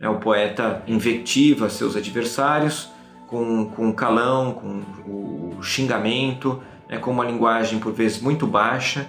É, o poeta invectiva seus adversários com, com calão, com o xingamento, né, com uma linguagem por vezes muito baixa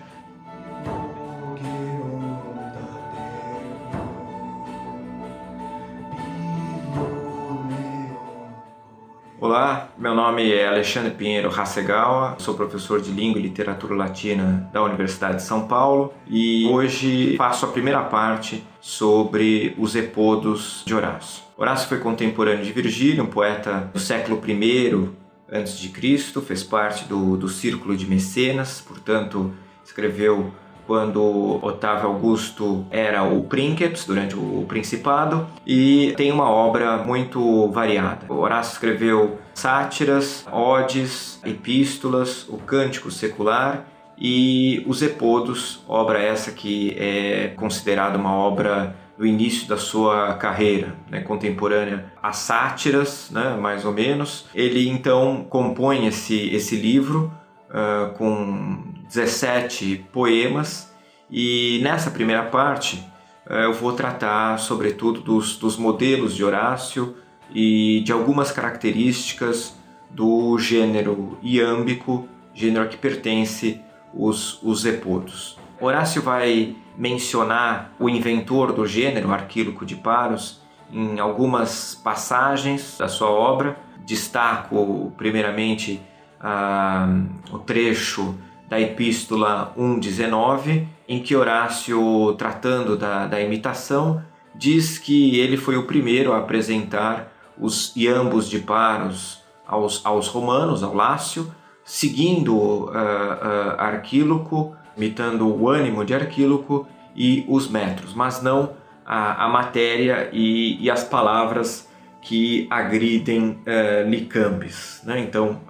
meu nome é Alexandre Pinheiro Hasegawa, sou professor de Língua e Literatura Latina da Universidade de São Paulo e hoje faço a primeira parte sobre os epodos de Horácio. Horácio foi contemporâneo de Virgílio, um poeta do século I antes de Cristo, fez parte do, do círculo de Mecenas, portanto escreveu quando Otávio Augusto era o princeps durante o Principado e tem uma obra muito variada. Horácio escreveu sátiras, odes, epístolas, o Cântico Secular e os Epodos, obra essa que é considerada uma obra do início da sua carreira né, contemporânea às sátiras, né, mais ou menos. Ele então compõe esse, esse livro uh, com 17 poemas e nessa primeira parte uh, eu vou tratar sobretudo dos, dos modelos de Horácio e de algumas características do gênero iâmbico, gênero a que pertence os, os epodos. Horácio vai mencionar o inventor do gênero, Arquíloco de Paros, em algumas passagens da sua obra. Destaco primeiramente ah, o trecho da Epístola 1,19, em que Horácio, tratando da, da imitação, diz que ele foi o primeiro a apresentar os iambos de Paros aos, aos romanos, ao Lácio, seguindo uh, uh, Arquíloco, imitando o ânimo de Arquíloco e os metros, mas não a, a matéria e, e as palavras que agridem uh. Né? Então,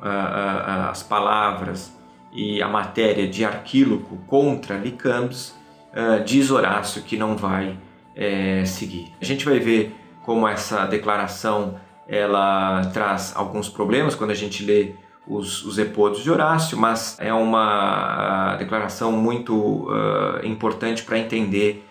as palavras e a matéria de Arquíloco contra Licambes, diz Horácio que não vai seguir. A gente vai ver como essa declaração ela traz alguns problemas quando a gente lê os, os epodos de Horácio, mas é uma declaração muito importante para entender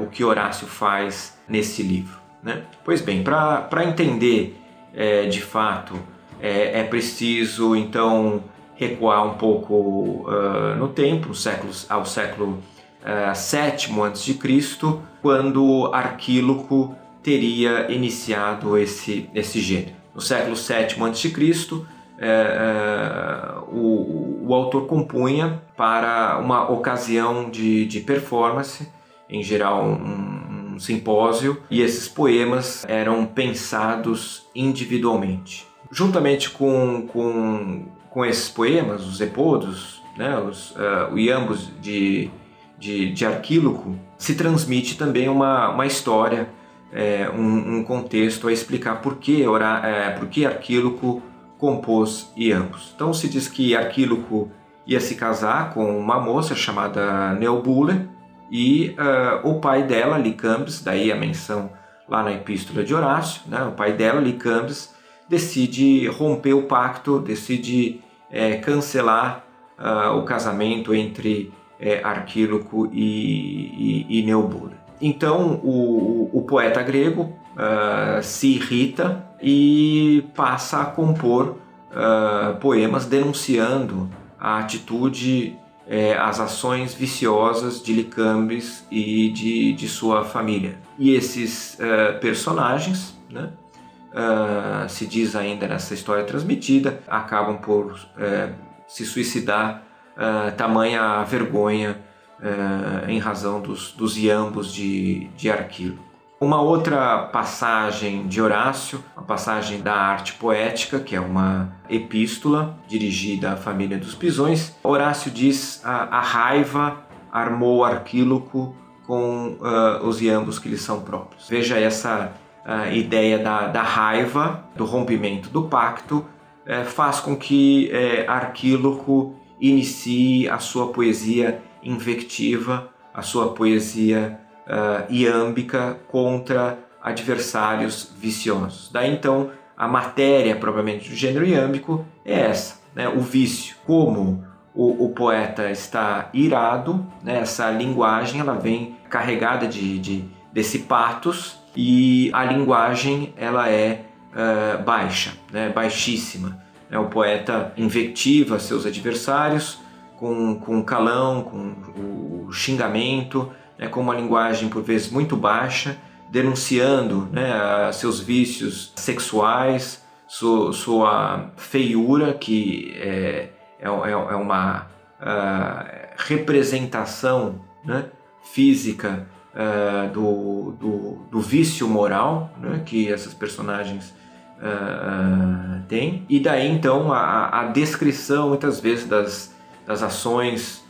o que Horácio faz nesse livro. Né? Pois bem, para entender é, de fato, é, é, preciso então recuar um pouco uh, no tempo, séculos, ao século uh, VII a.C., quando Arquíloco teria iniciado esse, esse gênero. No século VII a.C., é, o, o autor compunha para uma ocasião de, de performance, em geral um, um simpósio e esses poemas eram pensados individualmente. Juntamente com, com, com esses poemas, os epodos, né, os, uh, o iambos de, de, de Arquíloco, se transmite também uma, uma história, é, um, um, contexto a explicar por que, ora, é, por que Arquíloco compôs iambos. Então se diz que Arquíloco ia se casar com uma moça chamada Neobule, e uh, o pai dela, Licambes, daí a menção lá na Epístola de Horácio, né? o pai dela, Licambes, decide romper o pacto, decide é, cancelar uh, o casamento entre é, Arquíloco e, e, e Neobule. Então o, o, poeta grego uh, se irrita e passa a compor poemas denunciando a atitude é, as ações viciosas de Licambes e de, de sua família. E esses uh, personagens, né, uh, se diz ainda nessa história transmitida, acabam por uh, se suicidar, tamanha vergonha em razão dos, dos iambos de, de Arquilo. Uma outra passagem de Horácio, uma passagem da arte poética, que é uma epístola dirigida à família dos pisões. Horácio diz a, a raiva armou Arquíloco com uh, os iambos que lhe são próprios. Veja essa uh, ideia da, da, raiva, do rompimento do pacto, uh, faz com que uh, Arquíloco inicie a sua poesia invectiva, a sua poesia uh, iâmbica contra adversários viciosos. Daí então a matéria propriamente do gênero iâmbico é essa, né? o vício. Como o, o poeta está irado, né? essa linguagem ela vem carregada de, de, desse patos e a linguagem ela é uh, baixa, né, baixíssima. É, o poeta invectiva seus adversários com, com calão, com o xingamento, né, com uma linguagem por vezes muito baixa, denunciando né, seus vícios sexuais, sua, sua feiura, que é, é, é, é uma uh, representação né, física uh, do, do, do, vício moral né, que essas personagens uh, têm. E daí então a, a, descrição muitas vezes das, das ações,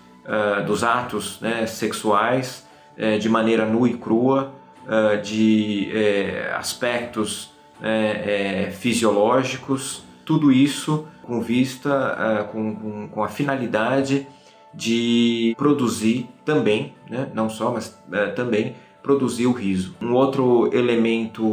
dos atos né, sexuais de maneira nua e crua, de aspectos é, é, fisiológicos, tudo isso com vista, com, com, com, a finalidade de produzir também, né, não só, mas uh, também produzir o riso. Um outro elemento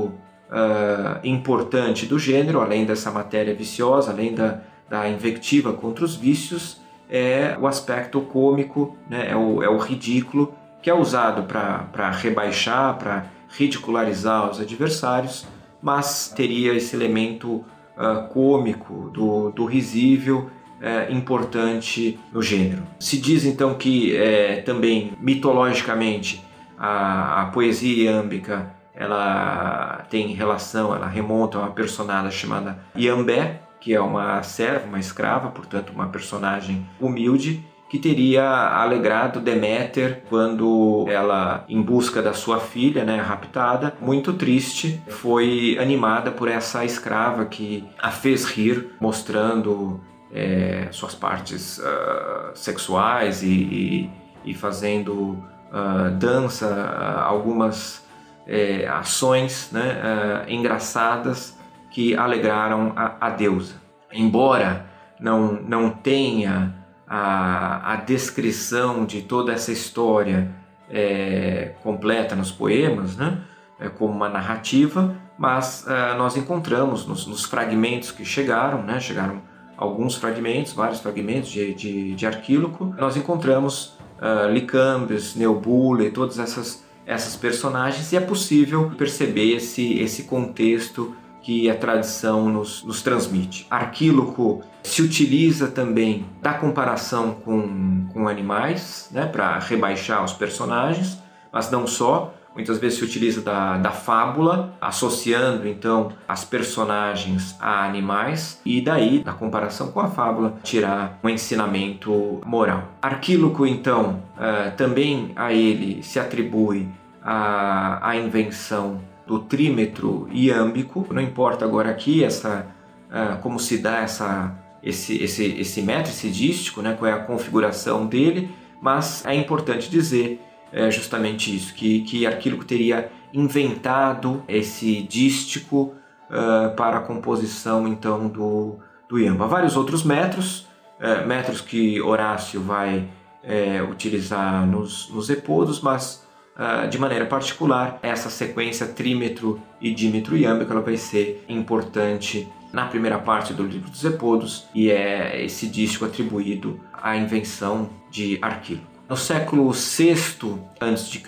uh, importante do gênero, além dessa matéria viciosa, além da, da invectiva contra os vícios, é o aspecto cômico, né, é, o, é o ridículo, que é usado para rebaixar, para ridicularizar os adversários, mas teria esse elemento uh, cômico, do, do risível, uh, importante no gênero. Se diz então que é, também mitologicamente a, a poesia iâmbica ela tem relação, ela remonta a uma personagem chamada Iambé, que é uma serva, uma escrava, portanto uma personagem humilde que teria alegrado Deméter quando ela, em busca da sua filha, né, raptada, muito triste, foi animada por essa escrava que a fez rir, mostrando é, suas partes uh, sexuais e, e, e fazendo uh, dança, uh, algumas é, ações né, engraçadas que alegraram a, a deusa. Embora não, não tenha a, a descrição de toda essa história é, completa nos poemas, né? É, como uma narrativa, mas nós encontramos nos, nos, fragmentos que chegaram, né? chegaram alguns fragmentos, vários fragmentos de, de, de Arquíloco, nós encontramos uh, Licambes, Neobule, todas essas, essas personagens e é possível perceber esse, esse contexto que a tradição nos, nos transmite. Arquíloco se utiliza também da comparação com, com animais, né, para rebaixar os personagens, mas não só. Muitas vezes se utiliza da, da fábula, associando então as personagens a animais, e daí, da comparação com a fábula, tirar um ensinamento moral. Arquíloco, então, uh, também a ele se atribui a, a invenção do trímetro iâmbico. Não importa agora aqui essa, uh, como se dá essa, esse, esse, esse metro, esse dístico, né, qual é a configuração dele, mas é importante dizer é, justamente isso, que, que Arquíloco teria inventado esse dístico uh, para a composição então do, do iamba. Vários outros metros, uh, metros que Horácio vai uh, utilizar nos, nos epodos, mas de maneira particular, essa sequência trímetro e dímetro iâmbico ela vai ser importante na primeira parte do livro dos Epodos e é esse dístico atribuído à invenção de Arquíloco. No século VI a.C.,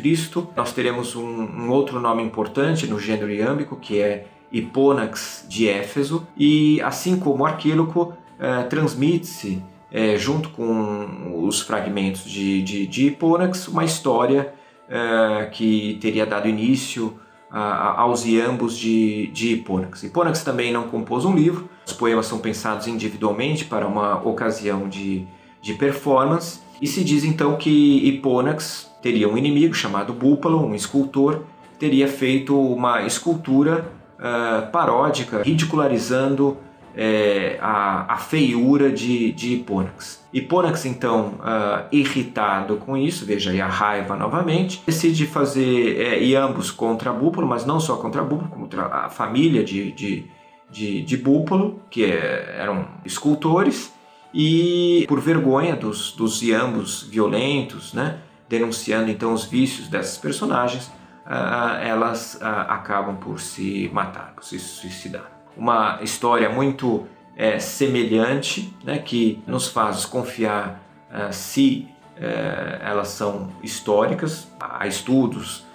nós teremos um, um, outro nome importante no gênero iâmbico, que é Hipônax de Éfeso, e assim como Arquíloco, uh, transmite-se, uh, junto com os fragmentos de, de, de Hipônax, uma história é, que teria dado início a, aos iambos de, de Hipônax. Hipônax também não compôs um livro, os poemas são pensados individualmente para uma ocasião de, de performance, e se diz então que Hipônax teria um inimigo chamado Búpalo, um escultor, teria feito uma escultura uh, paródica, ridicularizando é, a, a, feiura de, de Hipônax. Hipônax, então, uh, irritado com isso, veja aí a raiva novamente, decide fazer é, iambos contra Búpalo, mas não só contra Búpalo, contra a família de, de, de, de Búpalo, que é, eram escultores, e por vergonha dos, dos iambos violentos, né, denunciando então os vícios dessas personagens, uh, elas uh, acabam por se matar, por se suicidar uma história muito é, semelhante, né, que nos faz desconfiar uh, se uh, elas são históricas. Há estudos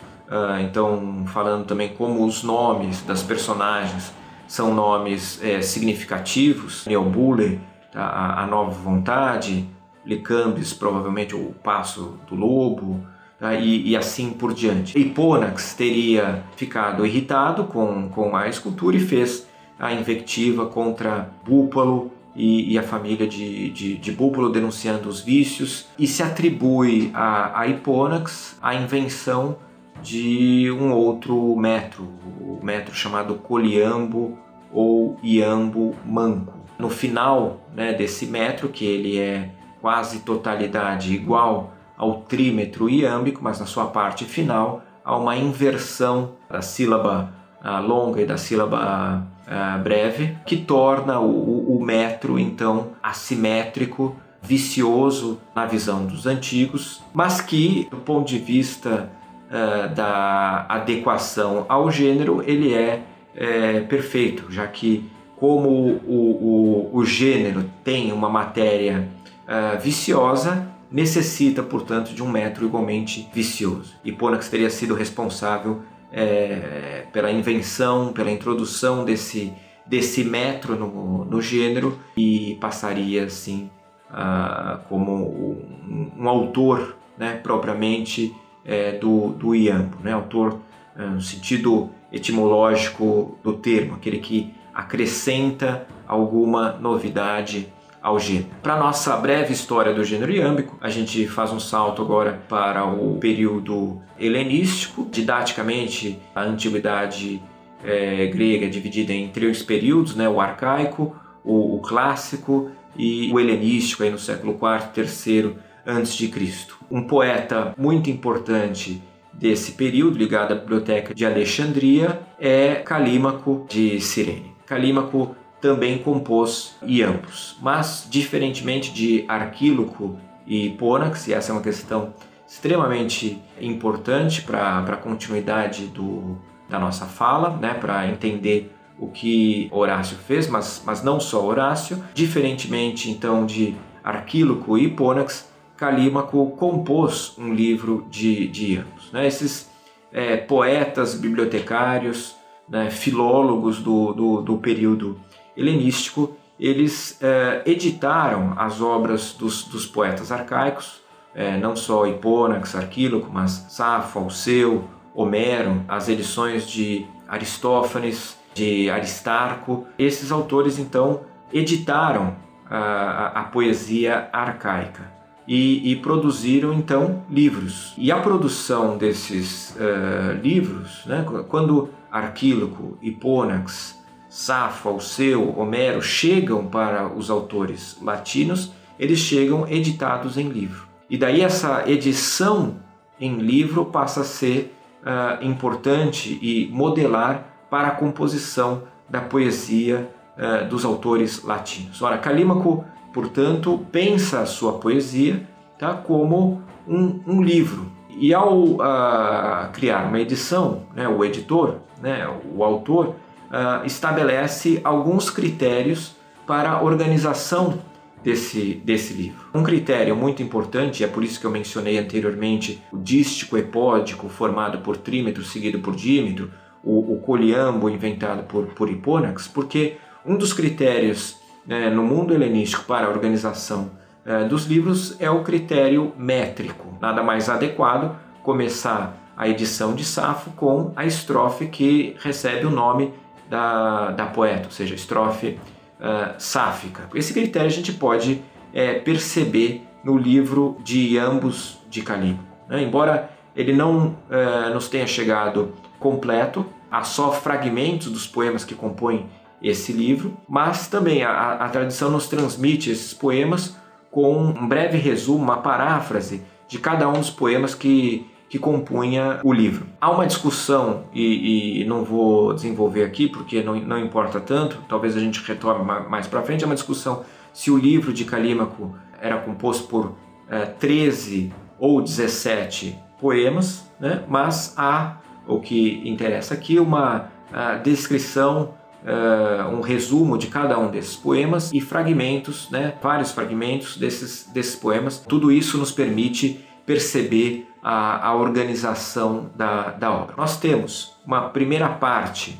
então falando também como os nomes das personagens são nomes é, significativos, Neobule, tá? A, a, nova vontade, Licambis, provavelmente o passo do lobo, tá? e, e, assim por diante. Hipônax teria ficado irritado com, com a escultura e fez a invectiva contra Búpalo e, e a família de, de, de, Búpalo denunciando os vícios e se atribui a, a Hipônax a invenção de um outro metro, o metro chamado Coliambo ou Iambo Manco. No final né, desse metro, que ele é quase totalidade igual ao trímetro iâmbico, mas na sua parte final há uma inversão da sílaba uh, longa e da sílaba uh, breve, que torna o, o metro então assimétrico, vicioso na visão dos antigos, mas que, do ponto de vista uh, da adequação ao gênero, ele é, é perfeito, já que como o, o, o, gênero tem uma matéria uh, viciosa, necessita, portanto, de um metro igualmente vicioso. Ponax teria sido responsável é, pela invenção, pela introdução desse, desse metro no, no gênero e passaria, assim, uh, como um, um autor né, propriamente é, do, do Iambo, né? autor é, no sentido etimológico do termo, aquele que acrescenta alguma novidade ao gênero. Para nossa breve história do gênero iâmbico, a gente faz um salto agora para o período helenístico. Didaticamente, a antiguidade é, grega é dividida em três períodos, né? o arcaico, o, o clássico e o helenístico aí no século IV, III antes de Cristo. Um poeta muito importante desse período, ligado à biblioteca de Alexandria, é Calímaco de Cirene. Calímaco também compôs iambos, mas diferentemente de Arquíloco e Pônax, e essa é uma questão extremamente importante para a continuidade do, da nossa fala, né, para entender o que Horácio fez, mas, mas não só Horácio. Diferentemente então de Arquíloco e Pônax, Calímaco compôs um livro de, de Iambos. Né? Esses é, poetas, bibliotecários, né, filólogos do, do, do, período helenístico, eles é, editaram as obras dos, dos poetas arcaicos, é, não só Hipônax, Arquíloco, mas Safo, Alceu, Homero, as edições de Aristófanes, de Aristarco. Esses autores então editaram a, a, poesia arcaica e, e produziram então livros. E a produção desses uh, livros, né, quando Arquíloco, Hipônax, Safo, Alceu, Homero chegam para os autores latinos, eles chegam editados em livro. E daí essa edição em livro passa a ser uh, importante e modelar para a composição da poesia uh, dos autores latinos. Ora, Calímaco portanto, pensa a sua poesia tá, como um, um livro. E ao uh, criar uma edição, né, o editor, né, o autor, uh, estabelece alguns critérios para a organização desse, desse livro. Um critério muito importante, é por isso que eu mencionei anteriormente o dístico epódico formado por trímetro seguido por dímetro, o, o coliambo inventado por, por Hipônax, porque um dos critérios né, no mundo helenístico para a organização dos livros é o critério métrico. Nada mais adequado começar a edição de Safo com a estrofe que recebe o nome da, da poeta, ou seja, a estrofe uh, sáfica. Esse critério a gente pode é, perceber no livro de ambos de Calímaco. Né? Embora ele não uh, nos tenha chegado completo, há só fragmentos dos poemas que compõem esse livro, mas também a, a tradição nos transmite esses poemas com um breve resumo, uma paráfrase de cada um dos poemas que, que compunha o livro. Há uma discussão, e, e não vou desenvolver aqui porque não, não importa tanto, talvez a gente retome mais para frente, é uma discussão se o livro de Calímaco era composto por é, 13 ou 17 poemas, né? mas há, o que interessa aqui, uma descrição uh, um resumo de cada um desses poemas e fragmentos, né, vários fragmentos desses, desses poemas. Tudo isso nos permite perceber a, a organização da, da obra. Nós temos uma primeira parte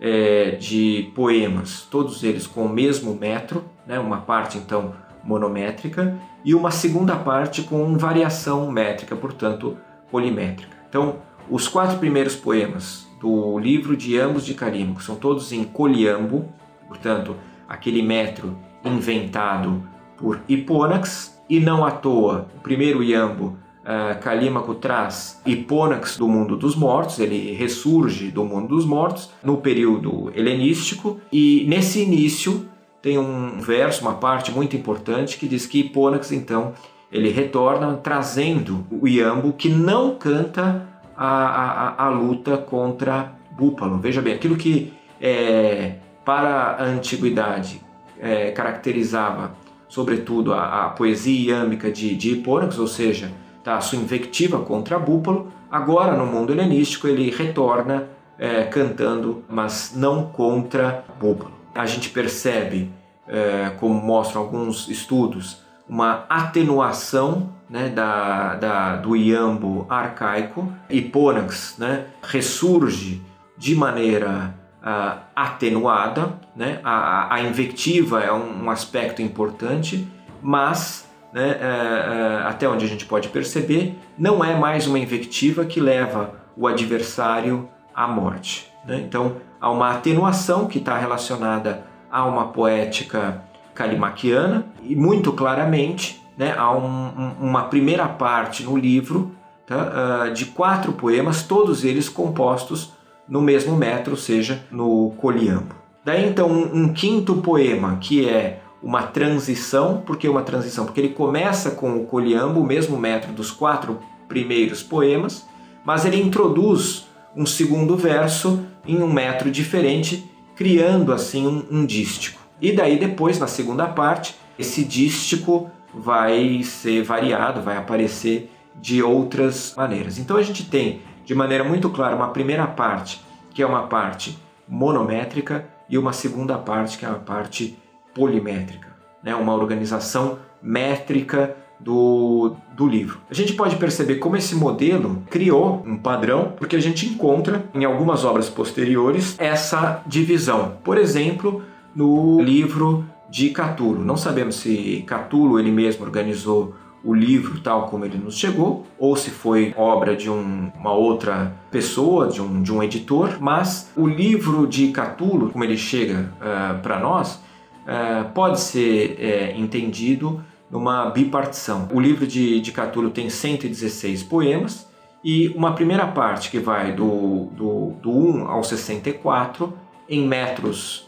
é, de poemas, todos eles com o mesmo metro, né, uma parte então monométrica, e uma segunda parte com variação métrica, portanto polimétrica. Então, os quatro primeiros poemas do livro de Ambos de Calímaco são todos em coliambo, portanto, aquele metro inventado por Hipônax, e não à toa, o primeiro iambo uh, Calímaco traz Hipônax do mundo dos mortos, ele ressurge do mundo dos mortos no período helenístico, e nesse início tem um verso, uma parte muito importante que diz que Hipônax então ele retorna trazendo o iambo que não canta a, a, a luta contra Búpalo. Veja bem, aquilo que é, para a antiguidade é, caracterizava sobretudo a, a poesia iâmica de, de ou seja, tá, a sua invectiva contra Búpalo, agora no mundo helenístico ele retorna é, cantando, mas não contra Búpalo. A gente percebe, é, como mostram alguns estudos, uma atenuação né, da, da, do iambo arcaico. Hipônax né, ressurge de maneira uh, atenuada, né? a, a invectiva é um, um aspecto importante, mas né, uh, uh, até onde a gente pode perceber, não é mais uma invectiva que leva o adversário à morte. Né? Então há uma atenuação que está relacionada a uma poética calimaquiana e muito claramente né, há um, um, uma primeira parte no livro tá, de quatro poemas, todos eles compostos no mesmo metro, ou seja, no coliambo. Daí então um, um quinto poema que é uma transição, por que uma transição? Porque ele começa com o coliambo, o mesmo metro dos quatro primeiros poemas, mas ele introduz um segundo verso em um metro diferente, criando assim um, um dístico. E daí depois, na segunda parte, esse dístico vai ser variado, vai aparecer de outras maneiras. Então a gente tem de maneira muito clara uma primeira parte, que é uma parte monométrica, e uma segunda parte, que é uma parte polimétrica, né? uma organização métrica do, do livro. A gente pode perceber como esse modelo criou um padrão, porque a gente encontra em algumas obras posteriores essa divisão. Por exemplo, no livro de Catulo. Não sabemos se Catulo ele mesmo organizou o livro tal como ele nos chegou, ou se foi obra de um, uma outra pessoa, de um, de um editor, mas o livro de Catulo, como ele chega uh, eh, para nós, uh, pode ser uh, entendido numa bipartição. O livro de, de Catulo tem 116 poemas e uma primeira parte que vai do, do, do 1 ao 64 em metros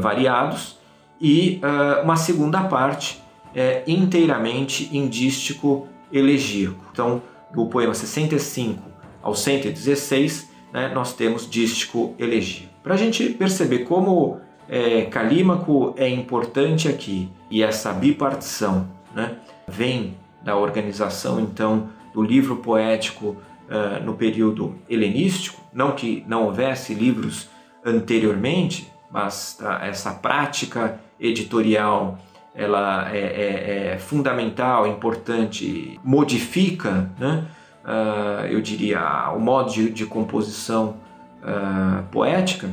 variados e uma segunda parte é inteiramente indístico elegíaco. Então, do poema 65 ao 116, né, nós temos dístico elegíaco. Para a gente perceber como é, Calímaco é importante aqui e essa bipartição né, vem da organização então do livro poético uh, no período helenístico, não que não houvesse livros anteriormente, mas tá, essa prática editorial ela é, é, é fundamental, importante, modifica, né? Uh, eu diria, o modo de, de composição uh, poética,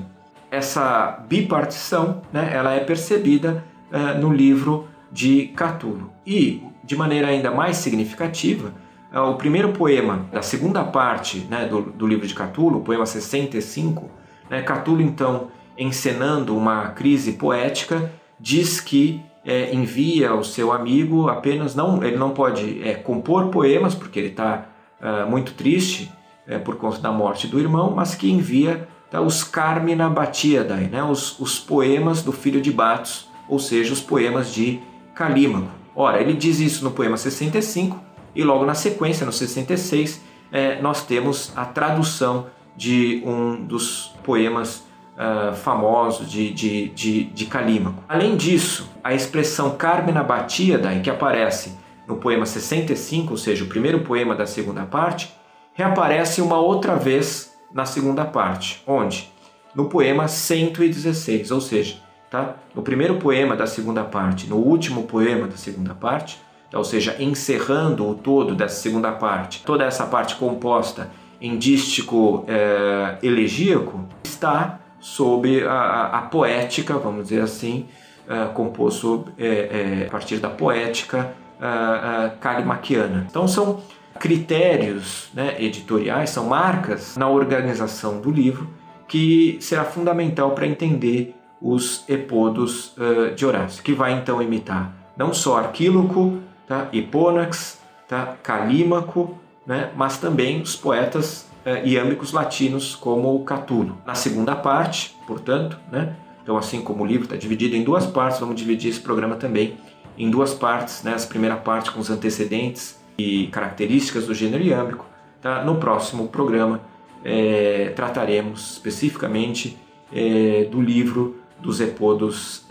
essa bipartição né, ela é percebida uh, no livro de Catulo. E, de maneira ainda mais significativa, o primeiro poema da segunda parte né, do, do, livro de Catulo, o poema 65, né, Catulo, então, encenando uma crise poética, diz que é, envia ao seu amigo apenas não ele não pode é, compor poemas porque ele está é, muito triste é, por conta da morte do irmão, mas que envia tá, os Carmina Batiadae, né, os, os poemas do filho de Batos, ou seja, os poemas de Calímaco. Ora, ele diz isso no poema 65 e logo na sequência, no 66, é, nós temos a tradução de um dos poemas uh, famoso de, de, de, de Calímaco. Além disso, a expressão Carmina Batíada, que aparece no poema 65, ou seja, o primeiro poema da segunda parte, reaparece uma outra vez na segunda parte, onde? No poema 116, ou seja, tá? no primeiro poema da segunda parte, no último poema da segunda parte, ou seja, encerrando o todo dessa segunda parte, toda essa parte composta em dístico é, elegíaco, está sob a, a, poética, vamos dizer assim, uh, composto é, é, a partir da poética uh, kalimaquiana. Então são critérios né, editoriais, são marcas na organização do livro que será fundamental para entender os epodos uh, de Horácio, que vai então imitar não só Arquíloco, tá, Hipônax, tá, Calímaco, né, mas também os poetas uh, iâmbicos latinos como Catulo. Na segunda parte, portanto, né, então assim como o livro está dividido em duas partes, vamos dividir esse programa também em duas partes, né, essa primeira parte com os antecedentes e características do gênero iâmbico. Tá? No próximo programa é, trataremos especificamente é, do livro dos Epodos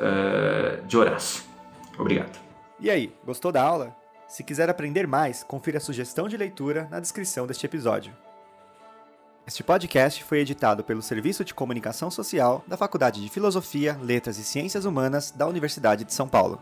de Horácio. Obrigado. E aí, gostou da aula? Se quiser aprender mais, confira a sugestão de leitura na descrição deste episódio. Este podcast foi editado pelo Serviço de Comunicação Social da Faculdade de Filosofia, Letras e Ciências Humanas da Universidade de São Paulo.